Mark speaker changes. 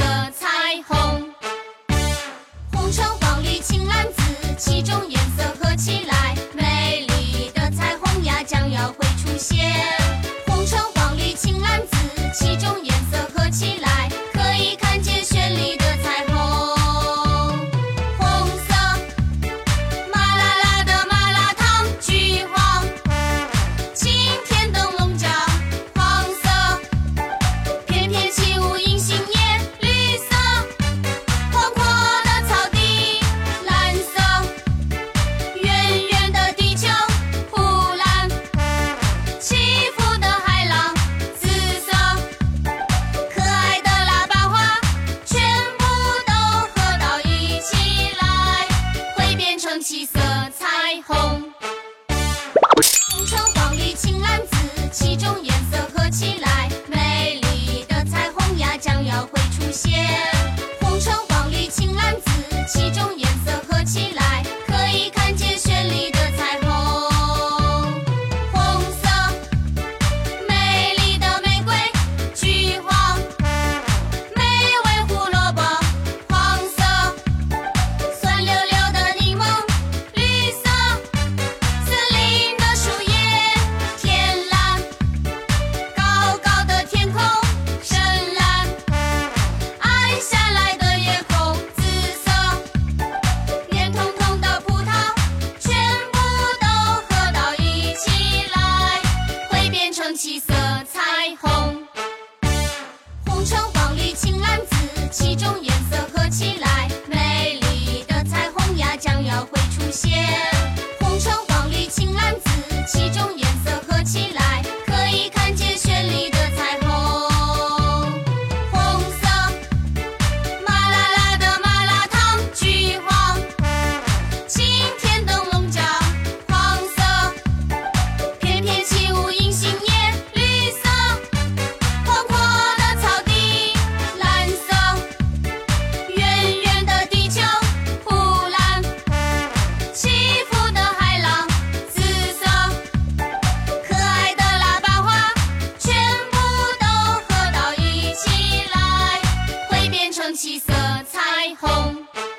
Speaker 1: 的彩虹。红橙黄绿青蓝紫七种颜色合起来些。she said. 天撑起色彩虹。